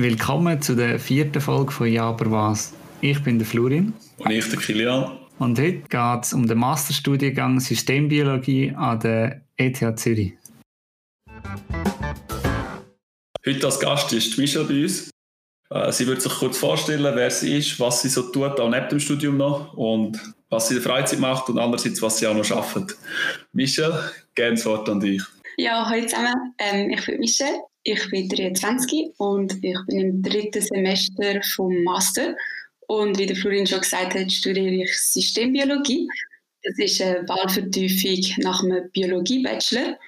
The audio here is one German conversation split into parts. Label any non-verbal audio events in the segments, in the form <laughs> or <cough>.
Willkommen zu der vierten Folge von Ja, aber was? Ich bin der Florin. Und ich, der Kilian. Und heute geht es um den Masterstudiengang Systembiologie an der ETH Zürich. Heute als Gast ist Michelle bei uns. Äh, sie wird sich kurz vorstellen, wer sie ist, was sie so tut, auch neben dem Studium noch und was sie in der Freizeit macht und andererseits, was sie auch noch arbeitet. Michelle, gerne das Wort an dich. Ja, hallo zusammen. Ähm, ich bin Michelle, ich bin 23 und ich bin im dritten Semester vom Master. Und wie der Florin schon gesagt hat, studiere ich Systembiologie. Das ist eine Wahlvertiefung nach einem Biologie-Bachelor.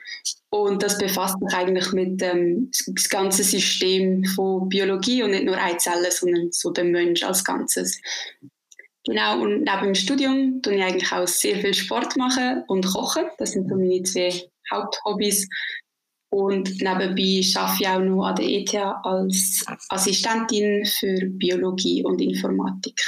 Und das befasst sich eigentlich mit ähm, das ganze System von Biologie und nicht nur Eizellen, sondern so den Mensch als Ganzes. Genau, und neben dem Studium tue ich eigentlich auch sehr viel Sport machen und kochen. Das sind so meine zwei Haupthobbys. Und nebenbei arbeite ich auch noch an der ETH als Assistentin für Biologie und Informatik.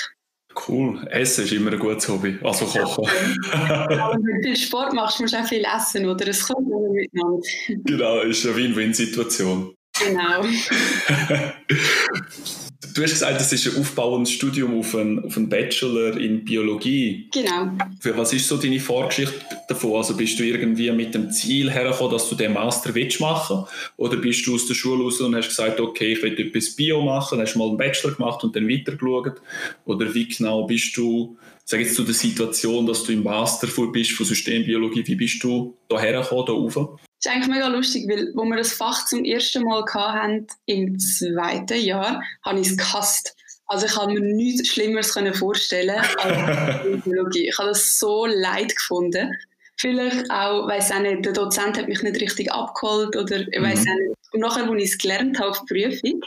Cool. Essen ist immer ein gutes Hobby. Also kochen. Ja, wenn du viel Sport machst, musst du auch viel essen, oder? Es kommt immer miteinander. Genau, ist eine Win-Win-Situation. Genau. <laughs> Du hast gesagt, das ist ein aufbauendes Studium auf einen, auf einen Bachelor in Biologie. Genau. Für was ist so deine Vorgeschichte davon? Also bist du irgendwie mit dem Ziel hergekommen, dass du den Master willst machen Oder bist du aus der Schule raus und hast gesagt, okay, ich will etwas Bio machen, hast mal einen Bachelor gemacht und dann weitergeschaut? Oder wie genau bist du, sag jetzt zu der Situation, dass du im Master bist von Systembiologie, wie bist du da hergekommen, da rauf? Das ist eigentlich mega lustig, weil, als wir das Fach zum ersten Mal hatten, im zweiten Jahr, habe ich es gehasst. Also ich habe mir nichts Schlimmeres vorstellen als <laughs> Biologie. Ich habe das so leid gefunden. Vielleicht auch, weiß auch nicht, der Dozent hat mich nicht richtig abgeholt oder ich weiß mhm. auch nicht. Und nachher, als ich es gelernt habe auf die Prüfung,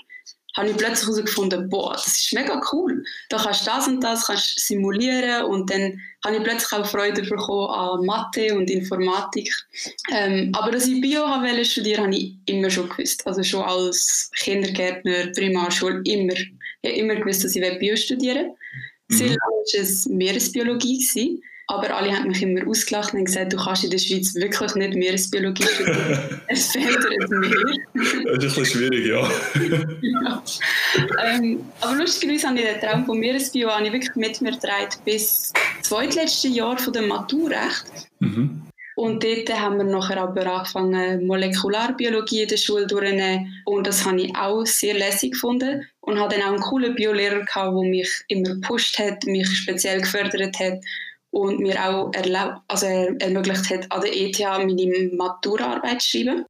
habe ich plötzlich herausgefunden, boah, das ist mega cool. Da kannst du das und das kannst simulieren und dann habe ich plötzlich auch Freude bekommen an Mathe und Informatik. Ähm, aber dass ich Bio wollte studieren, habe ich immer schon gewusst. Also schon als Kindergärtner, Primarschule, immer. Ich habe immer gewusst, dass ich Bio studieren will. Mhm. Sehr lange war es Meeresbiologie. Gewesen. Aber alle haben mich immer ausgelacht und gesagt, du kannst in der Schweiz wirklich nicht Meeresbiologie studieren. es ein Meer. das ist ein bisschen schwierig, ja. ja. Ähm, aber lustigerweise habe ich den Traum von Meeresbio ich wirklich mit mir getragen bis zweitletzte Jahr von der Maturrecht. Mhm. Und dort haben wir nachher aber angefangen, Molekularbiologie in der Schule durchzunehmen. Und das habe ich auch sehr lässig gefunden. Und hatte dann auch einen coolen Biolehrer, der mich immer gepusht hat, mich speziell gefördert hat und mir auch erlaub, also ermöglicht hat, an der ETH meine Maturaarbeit zu schreiben.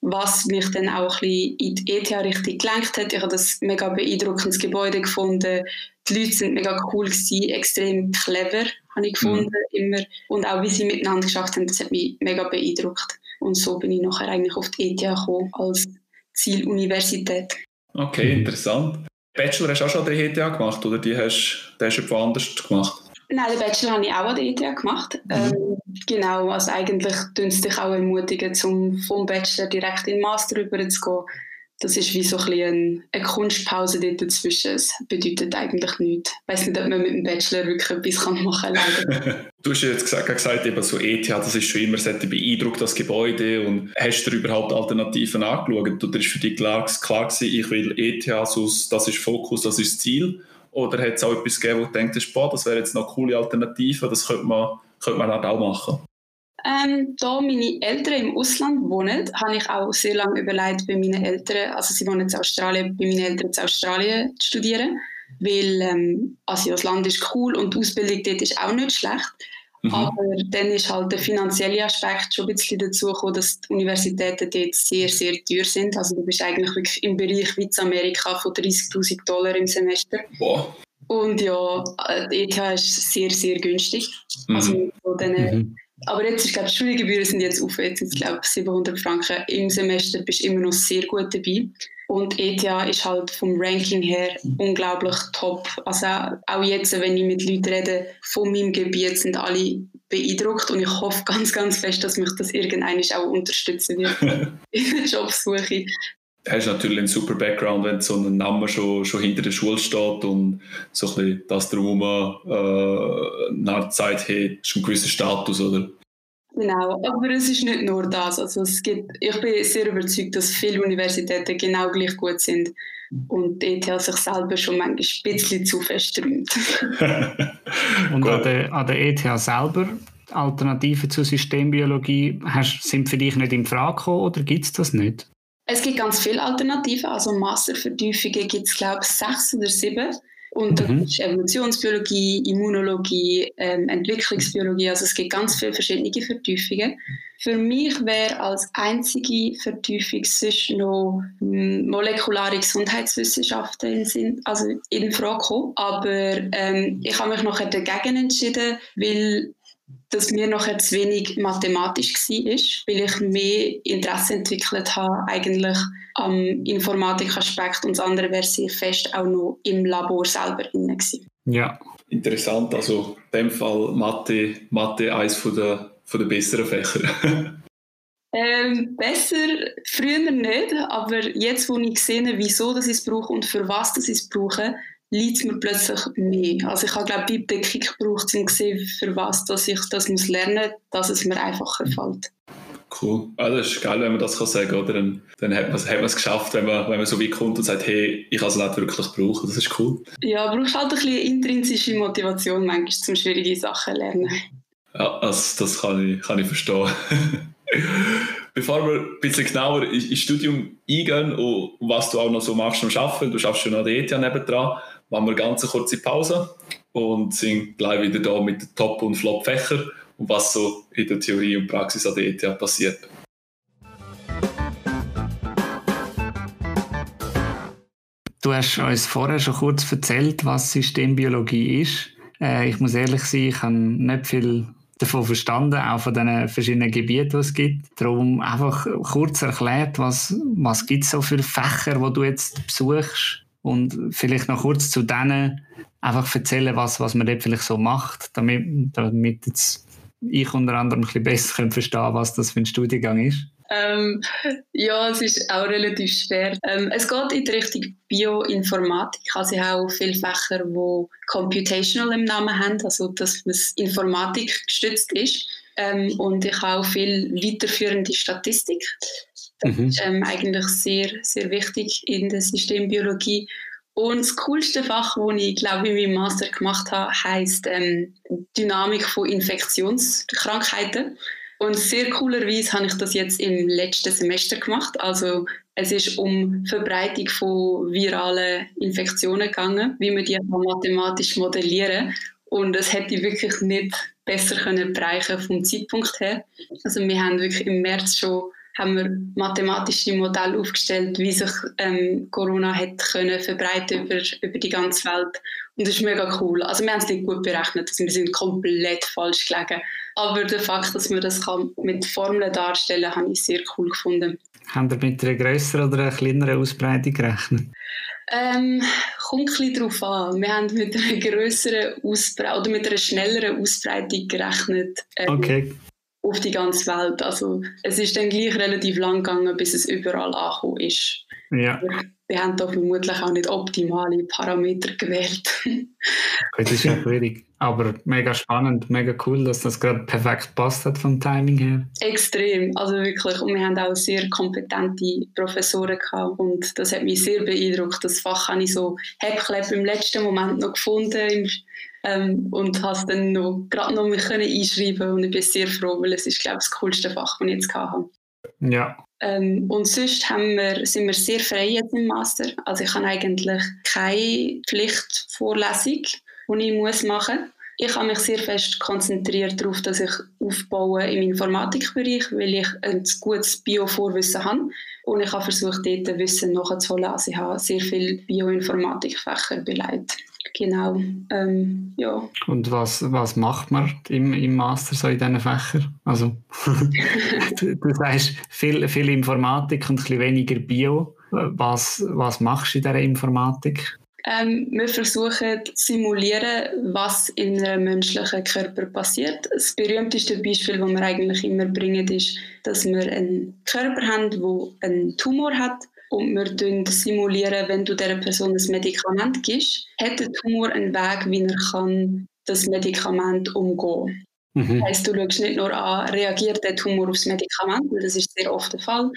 Was mich dann auch ein bisschen in die ETH richtig gelenkt hat. Ich habe das mega beeindruckendes Gebäude gefunden. Die Leute sind mega cool gewesen, extrem clever, habe ich gefunden, mhm. immer. Und auch wie sie miteinander geschafft haben, das hat mich mega beeindruckt. Und so bin ich nachher eigentlich auf die ETH gekommen, als Zieluniversität. Okay, interessant. Bachelor hast du auch schon an der ETH gemacht, oder die hast, die hast du woanders gemacht? Nein, den Bachelor habe ich auch an der ETH gemacht. Mhm. Ähm, genau, also eigentlich tun sie dich auch ermutigen, zum, vom Bachelor direkt in den Master rüberzugehen. Das ist wie so ein eine, eine Kunstpause dort dazwischen. Es bedeutet eigentlich nichts. Ich weiß nicht, ob man mit dem Bachelor wirklich etwas machen kann. <laughs> du hast jetzt gesagt, gesagt eben so ETH, das ist schon immer sehr beeindruckt, das Gebäude. Und hast du überhaupt Alternativen angeschaut? Oder ist für dich klar, klar gewesen, ich will ETH, das ist Fokus, das ist das Ziel? Oder hat es auch etwas gegeben, wo du denkst, boah, das wäre jetzt noch eine coole Alternative, das könnte man, könnte man halt auch machen? Ähm, da meine Eltern im Ausland wohnen, habe ich auch sehr lange überlegt, bei meinen Eltern, also sie wohnen in Australien, bei meinen Eltern in Australien zu studieren, weil ähm, also das Land ist cool und die Ausbildung dort ist auch nicht schlecht. Mhm. Aber dann ist halt der finanzielle Aspekt schon ein bisschen dazu gekommen, dass die Universitäten dort sehr, sehr teuer sind. Also du bist eigentlich wirklich im Bereich wie Amerika von 30'000 Dollar im Semester. Wow. Und ja, die ETH ist sehr, sehr günstig. Mhm. Also denen, mhm. Aber jetzt, ich glaube, die Studiengebühren sind jetzt auf, jetzt sind glaube 700 Franken im Semester, bist du immer noch sehr gut dabei. Und ETH ist halt vom Ranking her unglaublich top. Also auch jetzt, wenn ich mit Leuten rede von meinem Gebiet, sind alle beeindruckt und ich hoffe ganz, ganz fest, dass mich das irgendwann auch unterstützen wird <laughs> in der Jobsuche. Du hast natürlich einen super Background, wenn so ein Name schon, schon hinter der Schule steht und so ein bisschen das drumherum äh, nach der Zeit hat, ist ein gewisser Status, oder? Genau, aber es ist nicht nur das. Also es gibt, ich bin sehr überzeugt, dass viele Universitäten genau gleich gut sind. und die ETH sich selber schon manchmal ein bisschen zu fest räumt. <laughs> und an der, an der ETH selber, Alternativen zur Systembiologie, hast, sind für dich nicht in Frage gekommen oder gibt es das nicht? Es gibt ganz viele Alternativen, also Mastervertiefungen gibt es glaube ich sechs oder sieben. Und das mhm. ist Evolutionsbiologie, Immunologie, ähm, Entwicklungsbiologie, also es gibt ganz viele verschiedene Vertiefungen. Für mich wäre als einzige Vertiefung sonst noch hm, molekulare Gesundheitswissenschaften in, also in Frage gekommen. Aber ähm, ich habe mich nachher dagegen entschieden, weil dass mir nachher zu wenig mathematisch war, weil ich mehr Interesse entwickelt habe eigentlich am Informatikaspekt und das andere wäre sehr fest auch noch im Labor selber drin Ja. Interessant, also in dem Fall Mathe, Mathe eines von der, von der besseren Fächer. <laughs> Ähm, besser früher nicht, aber jetzt, wo ich sehe, wieso das ich es brauche und für was das ich es brauche, liegt es mir plötzlich mehr. Also ich habe glaube ich Bedeckung gebraucht, um zu sehen, für was dass ich das muss lernen muss, dass es mir einfacher fällt. Cool. Also das ist geil, wenn man das kann sagen kann. Dann, dann hat man es hat geschafft, wenn man, wenn man so weit kommt und sagt, hey, ich kann es nicht wirklich brauchen. Das ist cool. Ja, brauchst halt ein bisschen intrinsische Motivation manchmal, um schwierige Sachen zu lernen. Ja, also das kann ich, kann ich verstehen. <laughs> Bevor wir ein bisschen genauer ins Studium eingehen und was du auch noch so machst am Arbeiten, du schaffst schon an der ETH nebendran, machen wir eine ganz kurze Pause und sind gleich wieder da mit den Top- und Flop-Fächern und was so in der Theorie und Praxis an der ETH passiert. Du hast uns vorher schon kurz erzählt, was Systembiologie ist. Äh, ich muss ehrlich sein, ich habe nicht viel davon verstanden, auch von den verschiedenen Gebieten, die es gibt. Darum einfach kurz erklärt, was, was gibt es so für Fächer, die du jetzt besuchst und vielleicht noch kurz zu denen einfach erzählen, was, was man dort vielleicht so macht, damit, damit jetzt ich unter anderem ein bisschen besser verstehen was das für ein Studiengang ist. Ähm, ja, es ist auch relativ schwer. Ähm, es geht in die Richtung Bioinformatik. Also ich habe auch viele Fächer, die Computational im Namen haben, also dass es Informatik gestützt ist. Ähm, und ich habe auch viel weiterführende Statistik. Das mhm. ist ähm, eigentlich sehr, sehr wichtig in der Systembiologie. Und das coolste Fach, das ich, glaube ich, in meinem Master gemacht habe, heisst ähm, Dynamik von Infektionskrankheiten. Und sehr coolerweise habe ich das jetzt im letzten Semester gemacht. Also es ist um Verbreitung von viralen Infektionen gegangen, wie man die mathematisch modellieren und es hätte wirklich nicht besser können bereichen vom Zeitpunkt her. Also wir haben wirklich im März schon haben wir mathematische Modelle aufgestellt, wie sich ähm, Corona hat können verbreiten über, über die ganze Welt. Und das ist mega cool. Also wir haben es nicht gut berechnet, also wir sind komplett falsch gelegen. Aber der Fakt, dass man das kann mit Formeln darstellen kann, habe ich sehr cool gefunden. Haben Sie mit einer größeren oder einer kleineren Ausbreitung gerechnet? Ähm, kommt ein bisschen darauf an. Wir haben mit einer größeren Ausbreitung oder mit einer schnelleren Ausbreitung gerechnet. Ähm, okay auf die ganze Welt. Also es ist dann gleich relativ lang gegangen, bis es überall angekommen ist. Ja. Wir haben da vermutlich auch nicht optimale Parameter gewählt. das ist ja schwierig. Aber mega spannend, mega cool, dass das gerade perfekt passt hat vom Timing her. Extrem, also wirklich. Und wir haben auch sehr kompetente Professoren gehabt und das hat mich sehr beeindruckt. Das Fach habe ich so Häppchen im letzten Moment noch gefunden ähm, und habe dann noch, gerade noch mich einschreiben und ich bin sehr froh, weil es ist, glaube ich, das coolste Fach, das ich jetzt hatte. Ja. Ähm, und sonst haben wir, sind wir sehr frei jetzt im Master. Also ich habe eigentlich keine Pflichtvorlesung, die ich muss machen muss. Ich habe mich sehr fest konzentriert darauf, dass ich aufbaue im Informatikbereich, weil ich ein gutes Bio-Vorwissen habe. Und ich habe versucht, dort Wissen nachzuholen. Also ich habe sehr viele Bioinformatikfächer beleidigt. Genau, ähm, ja. Und was, was macht man im, im Master so in diesen Fächern? Also, <laughs> du, du sagst viel, viel Informatik und ein bisschen weniger Bio. Was, was machst du in dieser Informatik? Ähm, wir versuchen zu simulieren, was in einem menschlichen Körper passiert. Das berühmteste Beispiel, das wir eigentlich immer bringen, ist, dass wir einen Körper haben, der einen Tumor hat und wir simulieren, wenn du dieser Person ein Medikament gibst, hat der Tumor einen Weg, wie er kann das Medikament umgehen mhm. Das heisst, du schaust nicht nur an, reagiert der Tumor auf das Medikament, weil das ist sehr oft der Fall,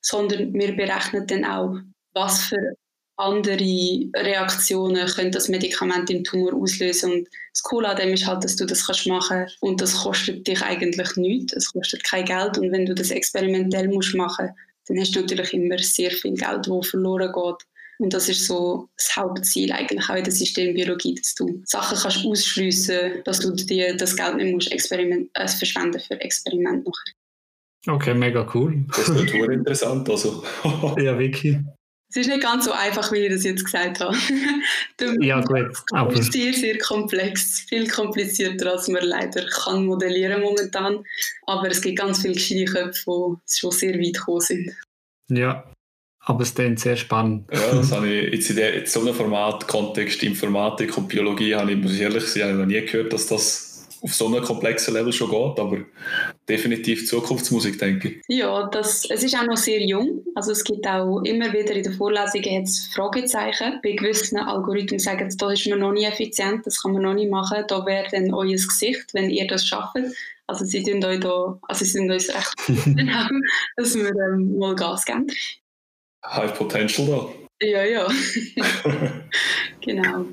sondern wir berechnen dann auch, was für andere Reaktionen können das Medikament im Tumor auslösen. Und das Coole an dem ist halt, dass du das kannst machen und das kostet dich eigentlich nichts. Es kostet kein Geld und wenn du das experimentell musst machen, dann hast du natürlich immer sehr viel Geld, das verloren geht. Und das ist so das Hauptziel eigentlich auch in der Systembiologie, dass du Sachen kannst ausschliessen, dass du dir das Geld nicht musst experiment, äh, verschwenden für Experiment nachher. Okay, mega cool. Das ist natürlich interessant. Also. <laughs> ja, wirklich. Es ist nicht ganz so einfach, wie ich das jetzt gesagt habe. <laughs> ja, gut. Aber es ist sehr, sehr komplex. Viel komplizierter, als man leider kann modellieren momentan. Aber es gibt ganz viele gescheite Köpfe, die schon sehr weit gekommen sind. Ja, aber es klingt sehr spannend. Ja, das <laughs> habe ich jetzt in, der, in so einem Format, Kontext Informatik und Biologie, habe ich, muss ich ehrlich sein, noch nie gehört, dass das auf so einem komplexen Level schon geht, aber definitiv Zukunftsmusik, denke ich. Ja, das, es ist auch noch sehr jung. Also es gibt auch immer wieder in den Vorlesungen Fragezeichen. Bei gewissen Algorithmen sagen sie, das ist man noch nie effizient, das kann man noch nicht machen. Da wäre dann euer Gesicht, wenn ihr das schafft. Also sie sind euch da, also sie sind uns recht <laughs> dass wir ähm, mal Gas geben. High Potential da. Ja, ja. <laughs> genau.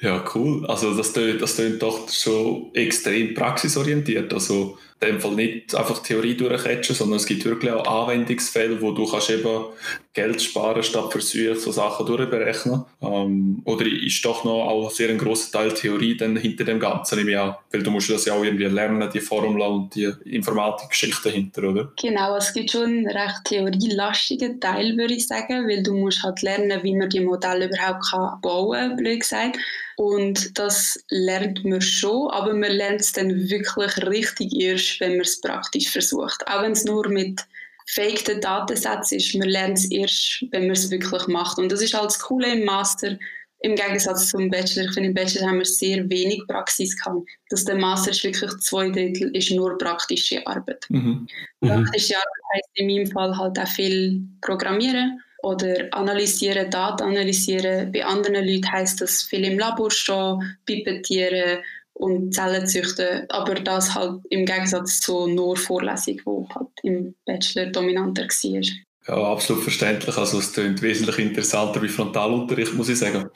Ja, cool. Also das klingt, das klingt doch schon extrem praxisorientiert. Also in dem Fall nicht einfach Theorie durchquetschen, sondern es gibt wirklich auch Anwendungsfälle, wo du kannst eben Geld sparen statt Versuche so Sachen durchberechnen. Ähm, oder ist doch noch auch sehr ein großer Teil Theorie dann hinter dem Ganzen im Jahr, weil du musst das ja auch irgendwie lernen, die Formel und die Informatikgeschichte dahinter, oder? Genau, es gibt schon einen recht theorielastigen Teil, würde ich sagen, weil du musst halt lernen, wie man die Modelle überhaupt kann bauen kann, blöd gesagt. Und das lernt man schon, aber man lernt es dann wirklich richtig erst, wenn man es praktisch versucht. Auch wenn es nur mit fakten Datensätzen ist, man lernt es erst, wenn man es wirklich macht. Und das ist halt das Coole im Master, im Gegensatz zum Bachelor. Ich finde, im Bachelor haben wir sehr wenig Praxis gehabt. Dass der Master ist wirklich zwei Drittel ist nur praktische Arbeit. Mhm. mhm. Praktische Arbeit heisst in meinem Fall halt auch viel Programmieren oder analysieren, Daten analysieren. Bei anderen Leuten heisst das viel im Labor stehen, pipettieren und Zellen züchten, aber das halt im Gegensatz zu nur Vorlesung, die halt im Bachelor dominanter war. Ja, absolut verständlich. Also es klingt wesentlich interessanter wie Frontalunterricht, muss ich sagen.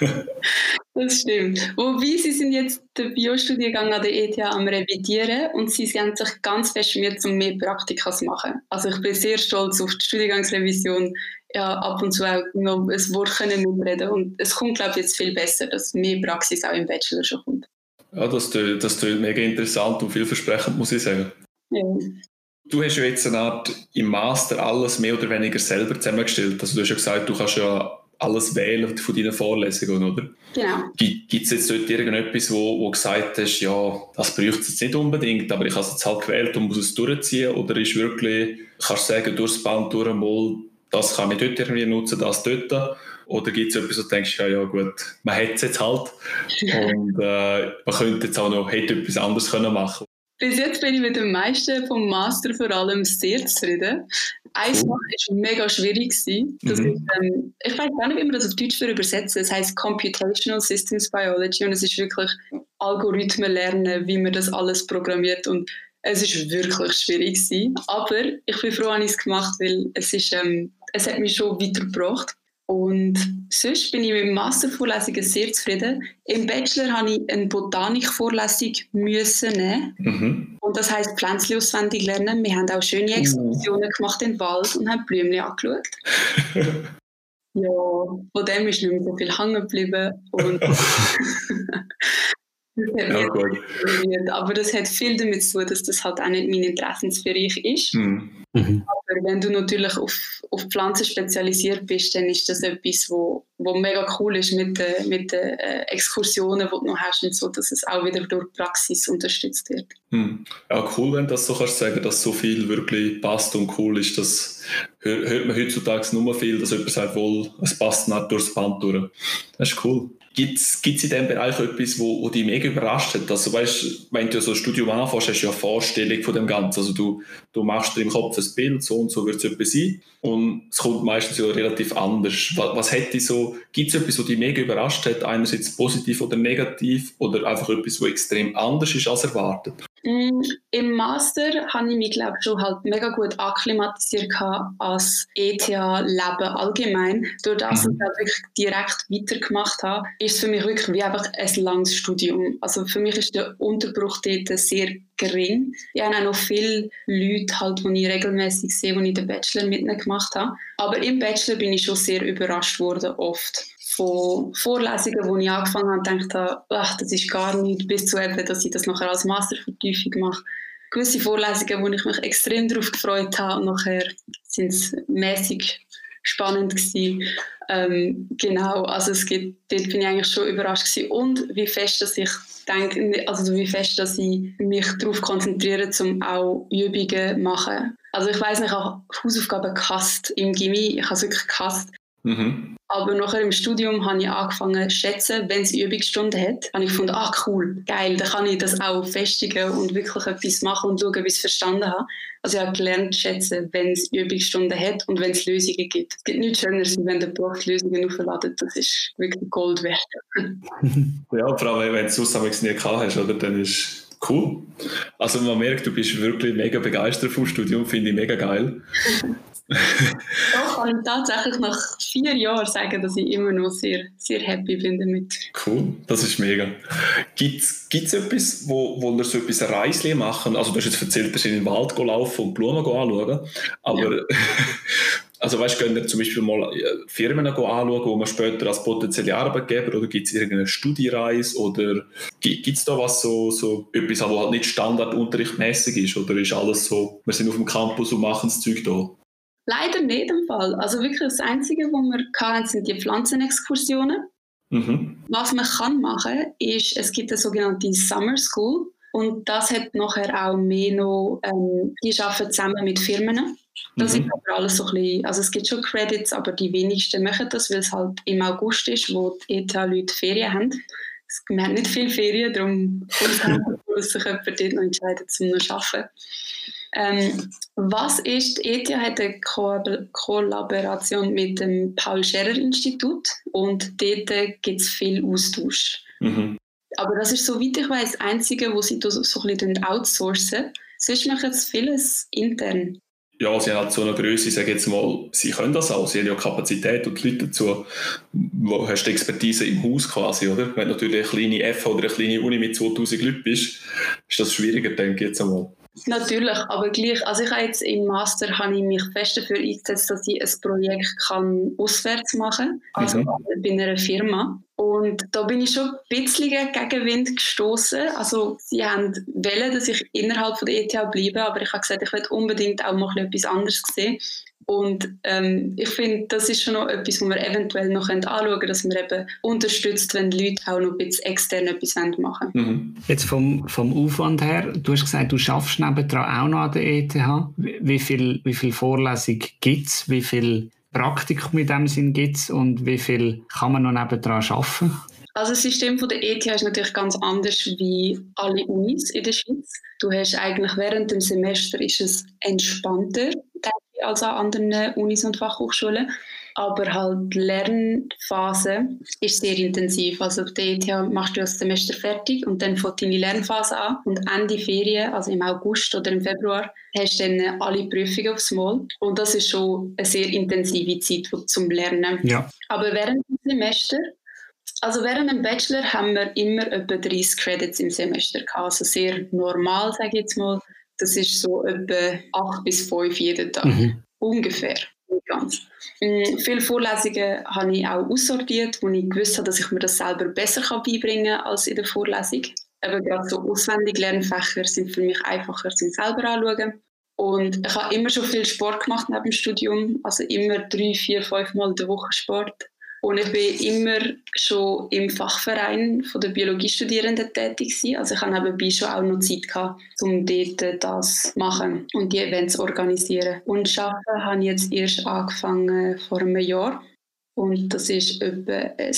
<laughs> das stimmt. Wobei, Sie sind jetzt den Biostudiengang an der ETH am revidieren und Sie haben sich ganz fest Mühe, um mehr Praktika zu machen. Also ich bin sehr stolz auf die Studiengangsrevision. Ja, ab und zu auch noch ein Wort können mitreden und es kommt, glaube ich, jetzt viel besser, dass mehr Praxis auch im Bachelor schon kommt. Ja, das klingt, das klingt mega interessant und vielversprechend, muss ich sagen. Ja. Du hast ja jetzt eine Art im Master alles mehr oder weniger selber zusammengestellt. Also du hast ja gesagt, du kannst ja alles wählen von deinen Vorlesungen, oder? Genau. Gibt es jetzt dort irgendetwas, wo, wo gesagt hast, ja, das bräuchte es jetzt nicht unbedingt, aber ich habe es jetzt halt gewählt und muss es durchziehen? Oder ist wirklich, kannst du sagen, durchs Band durch mal, das kann ich dort irgendwie nutzen, das dort? Oder gibt es etwas, wo du denkst, ja, ja gut, man hat es jetzt halt <laughs> und äh, man könnte jetzt auch noch hätte etwas anderes können machen bis jetzt bin ich mit dem meisten vom Master vor allem sehr zufrieden. Sache war mega schwierig. Das mhm. ist, ähm, ich weiß gar nicht, wie man das auf Deutsch übersetzen Es heißt Computational Systems Biology und es ist wirklich Algorithmen lernen, wie man das alles programmiert. Und es ist wirklich schwierig gewesen. Aber ich bin froh, dass ich es gemacht weil es, ist, ähm, es hat mich schon weitergebracht. Und sonst bin ich mit Mastervorlesungen sehr zufrieden. Im Bachelor habe ich eine Botanikvorlesung müssen nehmen. Mhm. Und das heisst Pflänzchen auswendig lernen. Wir haben auch schöne oh. Exkursionen gemacht in den Wald und haben Blümchen angeschaut. <laughs> ja, von dem ist nicht mehr so viel hängen geblieben. Und <laughs> ja, aber das hat viel damit zu tun, dass das halt auch nicht mein Interessensbereich ist. Mhm. Mhm. Aber wenn du natürlich auf, auf Pflanzen spezialisiert bist, dann ist das etwas, wo, wo mega cool ist mit den mit de, äh, Exkursionen, die du noch hast und so, dass es auch wieder durch Praxis unterstützt wird. Mhm. Ja, cool, wenn du das so kannst sagen, dass so viel wirklich passt und cool ist. Das hört man heutzutage nur viel, dass jemand sagt, wohl, es passt nicht durchs Band durch. Das ist cool. Gibt es in diesem Bereich etwas, wo, wo dich mega überrascht hat? Also weißt, wenn du so ein Studium anfängst, hast du ja eine Vorstellung von dem Ganzen. Also du, du machst dir im Kopf ein Bild, so und so wird es etwas sein. Und es kommt meistens ja relativ anders. Was, was hätte so, gibt es etwas, was dich mega überrascht hat? Einerseits positiv oder negativ? Oder einfach etwas, was extrem anders ist als erwartet? Mm, Im Master habe ich mich, glaube ich, schon halt mega gut akklimatisiert als ETH-Leben allgemein. Durch das, mhm. dass ich wirklich direkt weitergemacht habe, ist es für mich wirklich wie einfach ein langes Studium. Also für mich ist der Unterbruch dort sehr gering. Ich habe auch noch viele Leute, halt, die ich regelmäßig sehe, die ich den Bachelor mit ihnen gemacht habe. Aber im Bachelor bin ich schon sehr überrascht worden, oft von Vorlesungen, wo ich angefangen habe, gedacht habe, ach, das ist gar nichts, bis zu eben, dass ich das nachher als Mastervertiefung mache. Gewisse Vorlesungen, wo ich mich extrem darauf gefreut habe, und nachher sind es mäßig spannend gewesen. Ähm, genau, also es gibt, dort bin ich eigentlich schon überrascht gewesen. Und wie fest, dass ich denke, also wie fest, dass ich mich darauf konzentriere, um auch Übungen zu machen. Also ich weiß nicht, ich habe Hausaufgaben gehasst im Gimmi, ich habe es wirklich gehasst. Mhm. Aber nachher im Studium habe ich angefangen zu schätzen, wenn es Übungsstunden hat. Habe ich gefunden, ah cool, geil, dann kann ich das auch festigen und wirklich etwas machen und schauen, wie ich es verstanden habe. Also ich habe gelernt zu schätzen, wenn es Übungsstunden hat und wenn es Lösungen gibt. Es gibt nichts Schöneres, wenn der Buch Lösungen aufladet. Das ist wirklich Gold wert. <laughs> ja, vor allem, wenn du es sonst nie gehabt hast, oder, dann ist Cool. Also man merkt, du bist wirklich mega begeistert vom Studium, finde ich mega geil. Doch, kann ich tatsächlich nach vier Jahren sagen, dass ich immer noch sehr, sehr happy bin damit. Cool, das ist mega. Gibt es etwas, wo, wo ihr so etwas Reisli machen? Also du hast jetzt erzählt, dass ihr in den Wald laufen und Blumen anschauen, aber ja. <laughs> Also weißt, könnt ihr zum Beispiel mal äh, Firmen anschauen, wo man später als potenzielle Arbeitgeber oder gibt es irgendeine Studiereise oder gibt es da was so, so etwas, was halt nicht standardunterrichtmäßig ist oder ist alles so, wir sind auf dem Campus und machen das Zeug da? Leider nicht im Fall. Also wirklich das Einzige, was wir hatten, sind die Pflanzenexkursionen. Mhm. Was man kann machen, ist, es gibt eine sogenannte Summer School und das hat nachher auch mehr noch, ähm, die arbeiten zusammen mit Firmen das mhm. ist aber alles so ein bisschen, also es gibt schon Credits, aber die wenigsten machen das, weil es halt im August ist, wo die ETH-Leute Ferien haben. Wir haben nicht viele Ferien, darum <laughs> muss sich jemand dort noch entscheiden, um noch zu arbeiten. Ähm, was ist, die ETH hat eine Ko Kollaboration mit dem Paul-Scherrer-Institut und dort gibt es viel Austausch. Mhm. Aber das ist, soweit ich weiß, das Einzige, wo sie so, so ein bisschen outsourcen. Sonst machen sie vieles intern ja, sie haben halt so eine Größe, ich sage jetzt mal, sie können das auch, sie haben ja Kapazität und die Leute dazu. Wo hast du Expertise im Haus quasi, oder? Wenn du natürlich eine kleine F oder eine kleine Uni mit 2000 Leuten bist, ist das schwieriger, denke ich jetzt einmal. Natürlich, aber gleich, also ich habe jetzt im Master habe ich mich fest dafür eingesetzt, dass ich ein Projekt kann auswärts machen kann, also mhm. bei einer Firma. Und da bin ich schon ein bisschen gegen Wind gestoßen. Also sie haben wollen, dass ich innerhalb von der ETH bleibe, aber ich habe gesagt, ich will unbedingt auch mal etwas anderes sehen. Und ähm, ich finde, das ist schon noch etwas, was wir eventuell noch anschauen können, dass man eben unterstützt, wenn die Leute auch noch ein bisschen extern etwas machen mhm. Jetzt vom, vom Aufwand her, du hast gesagt, du schaffst nebendran auch noch an der ETH. Wie viel, wie viel Vorlesung gibt es? Wie viel Praktikum in dem Sinn gibt es? Und wie viel kann man noch nebendran arbeiten? Also das System von der ETH ist natürlich ganz anders wie alle Unis in der Schweiz. Du hast eigentlich während dem Semester ist es entspannter, als an anderen Unis und Fachhochschulen. Aber halt die Lernphase ist sehr intensiv. Also auf der ETH machst du das Semester fertig und dann fängt deine Lernphase an. Und Ende Ferien, also im August oder im Februar, hast du dann alle Prüfungen aufs Mal. Und das ist schon eine sehr intensive Zeit zum Lernen. Ja. Aber während dem Semester also während dem Bachelor haben wir immer etwa 30 Credits im Semester gehabt. Also sehr normal, sage ich jetzt mal. Das ist so etwa acht bis fünf jeden Tag. Mhm. Ungefähr. Nicht ganz. Mhm, viele Vorlesungen habe ich auch aussortiert, wo ich gewusst habe, dass ich mir das selber besser beibringen kann als in der Vorlesung. Aber gerade so auswendig Lernfächer sind für mich einfacher zum selber anschauen. Und ich habe immer schon viel Sport gemacht neben dem Studium, also immer drei, vier, fünf Mal in der Woche Sport. Und ich bin immer schon im Fachverein von der Biologiestudierenden tätig gewesen. Also ich habe nebenbei schon auch noch Zeit gehabt, um dort das zu machen und die Events zu organisieren. Und arbeiten habe ich jetzt erst angefangen vor einem Jahr. Und das ist etwa ein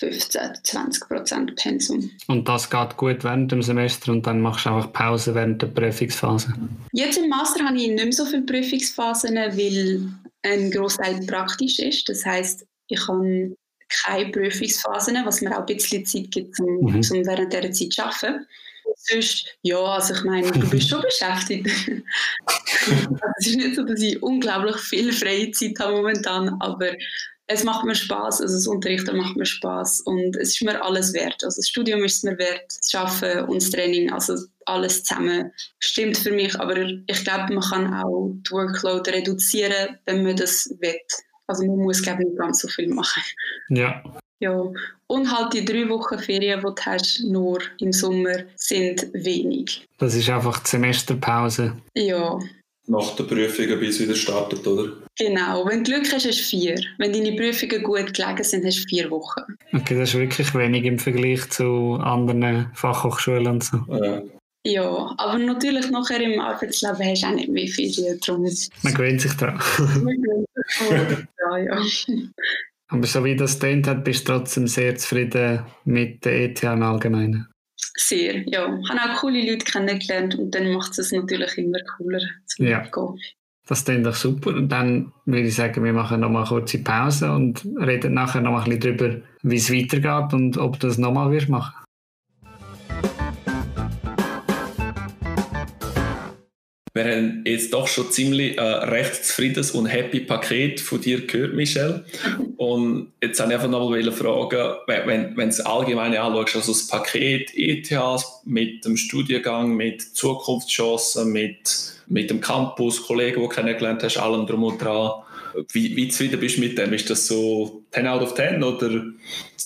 15-20 Prozent Pensum. Und das geht gut während dem Semester und dann machst du einfach Pause während der Prüfungsphase? Jetzt im Master habe ich nicht mehr so viele Prüfungsphasen, weil ein Großteil praktisch ist. Das heißt, ich habe keine Prüfungsphasen, was mir auch ein bisschen Zeit gibt, um, mhm. um während dieser Zeit zu arbeiten. sonst, ja, also ich meine, du bist schon <laughs> beschäftigt. <laughs> also es ist nicht so, dass ich unglaublich viel Freizeit habe momentan, aber es macht mir Spaß, also das Unterrichten macht mir Spaß und es ist mir alles wert. Also das Studium ist es mir wert, das Arbeiten und das Training, also alles zusammen stimmt für mich. Aber ich glaube, man kann auch die Workload reduzieren, wenn man das will. Also man muss glaube ich nicht ganz so viel machen. Ja. Ja, und halt die drei Wochen Ferien, die du hast, nur im Sommer, sind wenig. Das ist einfach die Semesterpause. Ja. Nach der Prüfung, bis es wieder startet, oder? Genau, wenn du Glück hast, hast du vier. Wenn deine Prüfungen gut gelegen sind, hast du vier Wochen. Okay, das ist wirklich wenig im Vergleich zu anderen Fachhochschulen und so. Ja. Ja, aber natürlich nachher im Arbeitsleben hast du auch nicht mehr Ferien. Darum Man gewöhnt sich daran. Ja, ja. <laughs> Aber so wie das klingt hat, bist du trotzdem sehr zufrieden mit der ETH im Allgemeinen. Sehr, ja. Ich habe auch coole Leute kennengelernt und dann macht es natürlich immer cooler zu ja. gehen. Das klingt doch super. Und dann würde ich sagen, wir machen noch mal eine kurze Pause und reden nachher noch mal ein bisschen darüber, wie es weitergeht und ob du das nochmal wirst machen. Wir haben jetzt doch schon ziemlich äh, recht zufriedenes und happy Paket von dir gehört, Michelle. Und jetzt habe ich einfach noch mal fragen, wenn, wenn du es allgemein anschaust, also das Paket ETH mit dem Studiengang, mit Zukunftschancen, mit, mit dem Campus, Kollegen, die du kennengelernt hast, allem drum und dran, wie, wie zufrieden bist du mit dem? Ist das so 10 out of 10 oder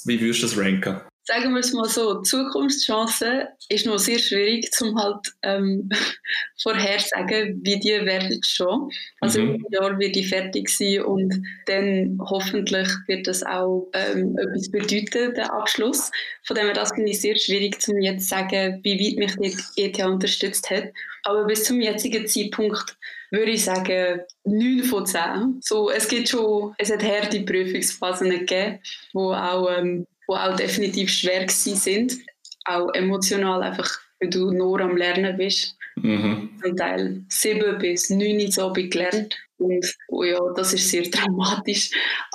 wie würdest du das ranken? Sagen wir es mal so, Zukunftschancen ist noch sehr schwierig zum halt ähm, <laughs> vorhersagen, wie die werden schon. Also mhm. im Jahr wird die fertig sein und dann hoffentlich wird das auch ähm, etwas bedeuten, der Abschluss. Von dem her, das finde ich sehr schwierig, zum jetzt sagen, wie weit mich die ETH unterstützt hat. Aber bis zum jetzigen Zeitpunkt würde ich sagen 9 von 10. So, es gibt schon, es hat harte Prüfungsphasen gegeben, wo auch ähm, die auch definitiv schwer gewesen sind. Auch emotional, einfach weil du nur am Lernen bist. Mhm. Zum Teil sieben bis neun Uhr Abend gelernt. Und oh ja, das ist sehr <laughs> dramatisch.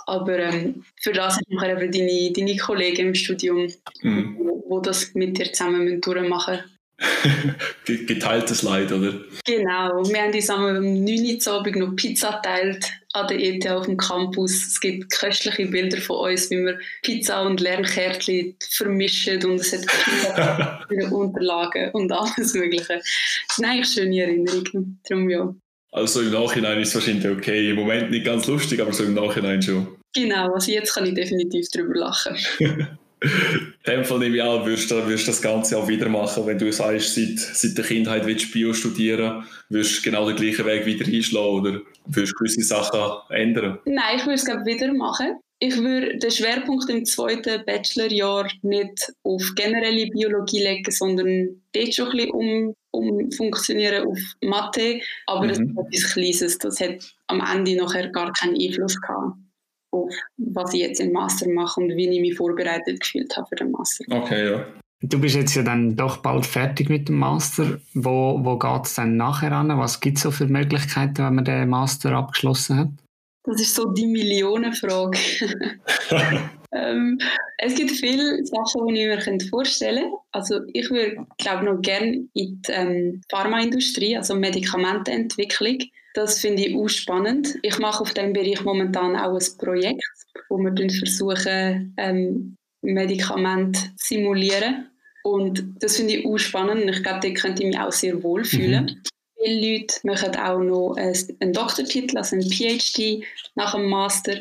Aber ähm, für das hast du eben deine, deine Kollegen im Studium, mhm. wo, wo das mit dir zusammen durchmachen <laughs> Geteiltes Leid, oder? Genau. Wir haben uns am 9. Abend noch Pizza geteilt an der ETH auf dem Campus. Es gibt köstliche Bilder von uns, wie wir Pizza und Lernkärtchen vermischen und es hat <laughs> Unterlagen und alles Mögliche. Das sind eigentlich schöne Erinnerungen. Darum ja. Also im Nachhinein ist es wahrscheinlich okay. Im Moment nicht ganz lustig, aber so im Nachhinein schon. Genau, also jetzt kann ich definitiv drüber lachen. <laughs> In dem Fall nehme ich an, würdest du, würdest das Ganze auch wieder machen, wenn du sagst, seit, seit der Kindheit willst du Bio studieren, würdest du genau den gleichen Weg wieder einschlagen oder würdest du gewisse Sachen ändern? Nein, ich würde es glaube wieder machen. Ich würde den Schwerpunkt im zweiten Bachelorjahr nicht auf generelle Biologie legen, sondern dort schon ein bisschen um, umfunktionieren auf Mathe, aber mhm. das ist etwas Kleines, das hat am Ende nachher gar keinen Einfluss gehabt auf was ich jetzt im Master mache und wie ich mich vorbereitet gefühlt habe für den Master. Okay, ja. Du bist jetzt ja dann doch bald fertig mit dem Master. Wo, wo geht es dann nachher an? Was gibt es so für Möglichkeiten, wenn man den Master abgeschlossen hat? Das ist so die Millionenfrage. <laughs> ähm, es gibt viele Sachen, die ich mir vorstellen könnte. Also ich würde, glaube noch gerne in die ähm, Pharmaindustrie, also Medikamentenentwicklung. Das finde ich auch spannend. Ich mache auf diesem Bereich momentan auch ein Projekt, wo wir versuchen, ähm, Medikamente simulieren. Und das finde ich auch spannend. Ich glaube, da könnte ich mich auch sehr wohl fühlen. Mhm. Viele Leute machen auch noch einen Doktortitel, also einen PhD nach dem Master.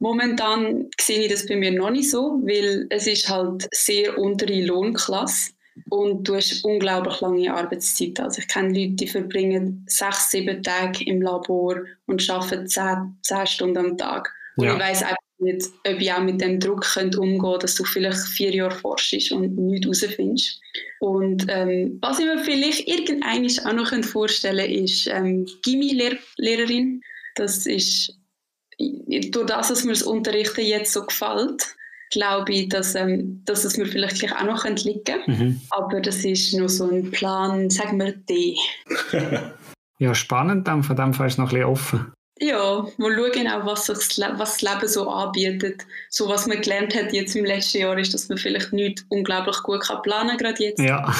Momentan sehe ich das bei mir noch nicht so, weil es ist halt sehr untere Lohnklasse und du hast unglaublich lange Arbeitszeit. Also ich kenne Leute, die verbringen sechs, sieben Tage im Labor und arbeiten zehn, zehn Stunden am Tag. Und ja. ich weiß einfach nicht, ob ich auch mit dem Druck könnte umgehen könnte, dass du vielleicht vier Jahre forschst und nichts herausfindest. Und ähm, was ich mir vielleicht irgendwann auch noch vorstellen könnte, ist ähm, Gimmi-Lehrerin. Das ist durch das, dass mir das Unterrichten jetzt so gefällt, glaube ich, dass, ähm, dass es mir vielleicht auch noch liegen könnte. Mhm. Aber das ist nur so ein Plan, sagen wir D. <laughs> ja, spannend, dann von dem Fall ist noch ein bisschen offen. Ja, mal schauen auch, was, das, was das Leben so anbietet. So was man gelernt hat jetzt im letzten Jahr ist, dass man vielleicht nicht unglaublich gut kann planen kann, gerade jetzt. Ja. <laughs>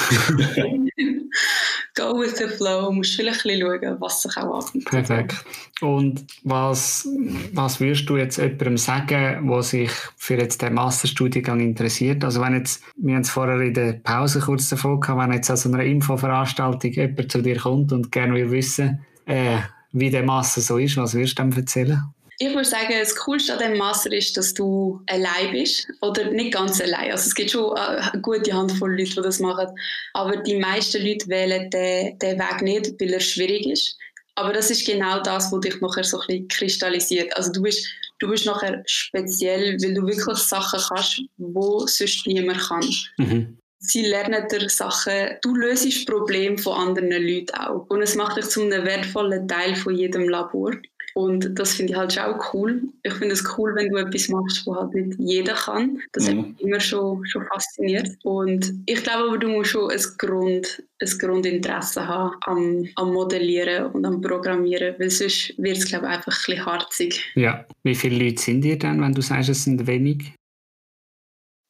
Go with the flow, musst vielleicht ein bisschen schauen, was sich auch anbietet. Perfekt. Und was, was würdest du jetzt jemandem sagen, der sich für jetzt den Masterstudiengang interessiert? Also wenn jetzt, wir haben es vorher in der Pause kurz davon gehabt, wenn jetzt an so einer Infoveranstaltung jemand zu dir kommt und gerne will wissen, äh, wie der Master so ist, was würdest du ihm erzählen? Ich würde sagen, das Coolste an diesem Master ist, dass du allein bist. Oder nicht ganz allein. Also es gibt schon eine gute Handvoll Leute, die das machen. Aber die meisten Leute wählen den, den Weg nicht, weil er schwierig ist. Aber das ist genau das, was dich nachher so ein bisschen kristallisiert. Also du bist, du bist nachher speziell, weil du wirklich Sachen kannst, die sonst niemand kann. Mhm. Sie lernen dir Sachen, du löst Probleme von anderen Leuten auch. Und es macht dich zu einem wertvollen Teil von jedem Labor. Und das finde ich halt schon auch cool. Ich finde es cool, wenn du etwas machst, was halt nicht jeder kann. Das mhm. hat mich immer schon, schon fasziniert. Und ich glaube aber, du musst schon ein, Grund, ein Grundinteresse haben am, am Modellieren und am Programmieren, weil sonst wird es, glaube ich, einfach ein bisschen harzig. Ja. Wie viele Leute sind ihr dann, wenn du sagst, es sind wenig?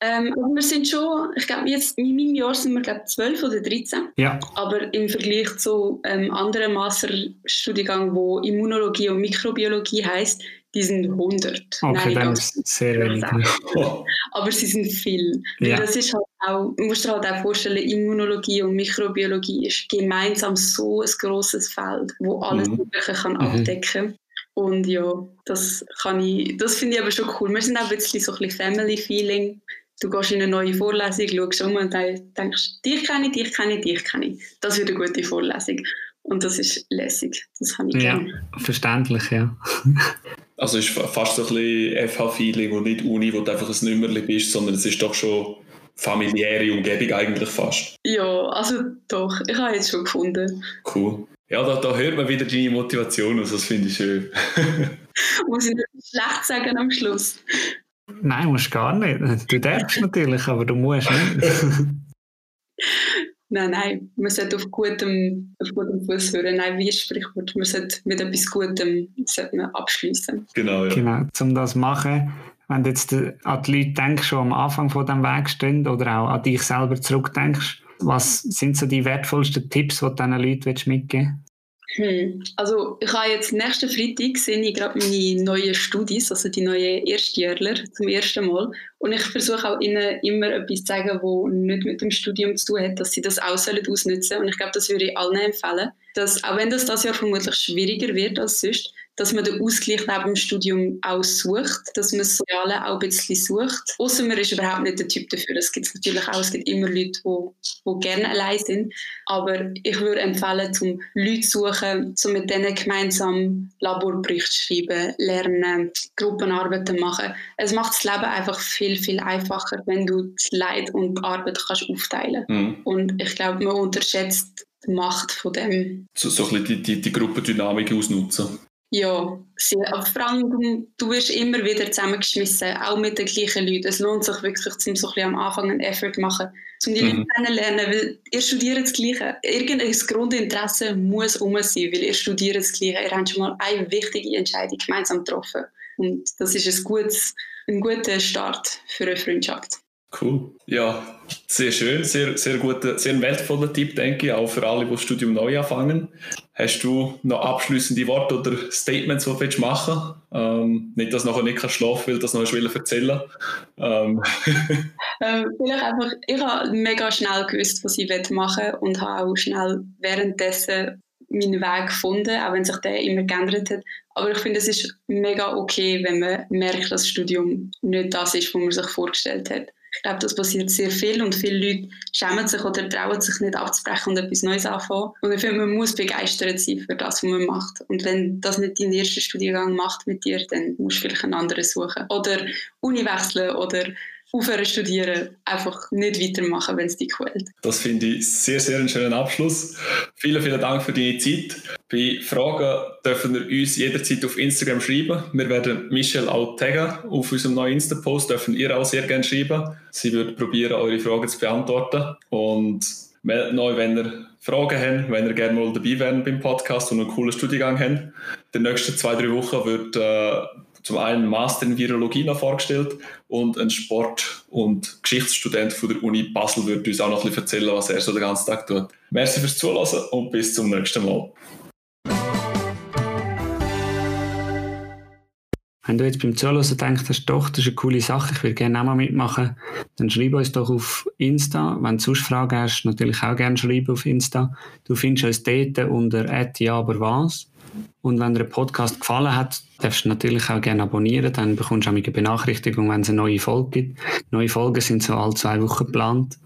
Ähm, aber wir sind schon, ich glaube, jetzt in meinem Jahr sind wir glaube 12 oder 13. Ja. Aber im Vergleich zu ähm, anderen Masterstudiengängen, wo Immunologie und Mikrobiologie heißt, die sind 100. Okay, Nein, dann ist sehr wenig. <laughs> Aber sie sind viel. Ja. Das ist halt auch, du musst dir halt auch vorstellen, Immunologie und Mikrobiologie ist gemeinsam so ein grosses Feld, wo alles mhm. Mögliche kann mhm. abdecken und ja, das kann ich, das finde ich aber schon cool. Wir sind auch ein bisschen so ein bisschen Family-Feeling du gehst in eine neue Vorlesung, schaust um und denkst, dich kenne ich, dich kenne ich, dich kenne ich. Das wird eine gute Vorlesung. Und das ist lässig. Das habe ich Ja, verständlich, ja. <laughs> also es ist fast so ein bisschen FH-Feeling und nicht Uni, wo du einfach ein Nummerli bist, sondern es ist doch schon familiäre Umgebung eigentlich fast. Ja, also doch. Ich habe jetzt schon gefunden. Cool. Ja, da, da hört man wieder deine Motivation aus, das finde ich schön. <laughs> Muss ich nicht schlecht sagen am Schluss? Nein, musst gar nicht. Du darfst natürlich, aber du musst nicht. <laughs> nein, nein, man sollte auf gutem, auf gutem Fuß hören. Nein, wie Sprichwort, man sollte mit etwas Gutem abschließen. Genau, ja. Genau, um das zu machen. Wenn du jetzt an die Leute denkst, die am Anfang von diesem Weg stehen oder auch an dich selber zurückdenkst, was sind so die wertvollsten Tipps, die du diesen Leuten mitgeben willst? Hm. Also ich habe jetzt nächsten Freitag sehe ich gerade meine neuen Studis, also die neuen Erstjährler zum ersten Mal. Und ich versuche auch ihnen immer etwas zu zeigen, was nicht mit dem Studium zu tun hat, dass sie das auch ausnutzen sollen. Und ich glaube, das würde ich allen empfehlen, dass auch wenn das das Jahr vermutlich schwieriger wird als sonst, dass man den Ausgleich neben dem Studium auch sucht, dass man das Soziale auch ein bisschen sucht. Außer man ist überhaupt nicht der Typ dafür. Es gibt natürlich auch, es gibt immer Leute, die, gerne allein sind. Aber ich würde empfehlen, zum Leute zu suchen, um mit denen gemeinsam Laborberichte schreiben, lernen, Gruppenarbeiten machen. Es macht das Leben einfach viel, viel einfacher, wenn du das Leid und die Arbeit kannst aufteilen kannst. Mhm. Und ich glaube, man unterschätzt die Macht von dem. So, so ein bisschen die, die, die Gruppendynamik ausnutzen. Ja, sehr. Aber vor allem, du, wirst immer wieder zusammengeschmissen, auch mit den gleichen Leuten. Es lohnt sich wirklich, zum so ein am Anfang einen Effort zu machen, um die mhm. Leute kennenzulernen, weil ihr studiert das Gleiche. Irgendein Grundinteresse muss um sein, weil ihr studiert das Gleiche. Ihr habt schon mal eine wichtige Entscheidung gemeinsam getroffen. Und das ist ein, gutes, ein guter Start für eine Freundschaft. Cool. Ja, sehr schön, sehr, sehr guter, sehr wertvoller Tipp, denke ich, auch für alle, die das Studium neu anfangen. Hast du noch abschließende Worte oder Statements, die du machen willst? Ähm, nicht, dass du nachher nicht schlafen weil das noch erzählen ähm. <laughs> ähm, Vielleicht einfach, ich habe mega schnell gewusst, was ich machen will und habe auch schnell währenddessen meinen Weg gefunden, auch wenn sich der immer geändert hat. Aber ich finde, es ist mega okay, wenn man merkt, dass das Studium nicht das ist, was man sich vorgestellt hat. Ich glaube, das passiert sehr viel und viele Leute schämen sich oder trauen sich nicht abzubrechen und etwas Neues anfangen. Und ich finde, man muss begeistert sein für das, was man macht. Und wenn das nicht dein erster Studiengang macht mit dir, dann musst du vielleicht einen anderen suchen. Oder Uni wechseln oder aufhören studieren, einfach nicht weitermachen, wenn es dich quält. Das finde ich sehr, sehr einen schönen Abschluss. Vielen, vielen Dank für deine Zeit. Bei Fragen dürfen wir uns jederzeit auf Instagram schreiben. Wir werden Michelle auch taggen auf unserem neuen Insta-Post. Dürfen ihr auch sehr gerne schreiben. Sie wird probieren, eure Fragen zu beantworten. Und Meldet euch, wenn ihr Fragen habt, wenn ihr gerne mal dabei wären beim Podcast und einen coolen Studiengang habt. In den nächsten zwei, drei Wochen wird äh, zum einen Master in Virologie noch vorgestellt und ein Sport- und Geschichtsstudent von der Uni Basel wird uns auch noch ein bisschen erzählen, was er so den ganzen Tag tut. Merci fürs Zuhören und bis zum nächsten Mal. Wenn du jetzt beim Zuhören denkst, hast, doch, das ist eine coole Sache, ich will gerne auch mal mitmachen, dann schreib uns doch auf Insta. Wenn du sonst Fragen hast, natürlich auch gerne schreiben auf Insta. Du findest uns dort unter ja, aber was. Und wenn dir ein Podcast gefallen hat, darfst du natürlich auch gerne abonnieren, dann bekommst du auch eine Benachrichtigung, wenn es eine neue Folge gibt. Neue Folgen sind so alle zwei Wochen geplant.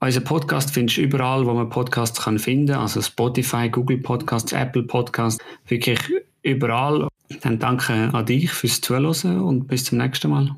Unser Podcast findest du überall, wo man Podcasts kann finden also Spotify, Google Podcasts, Apple Podcasts, wirklich überall. Dann danke an dich fürs Zuhören und bis zum nächsten Mal.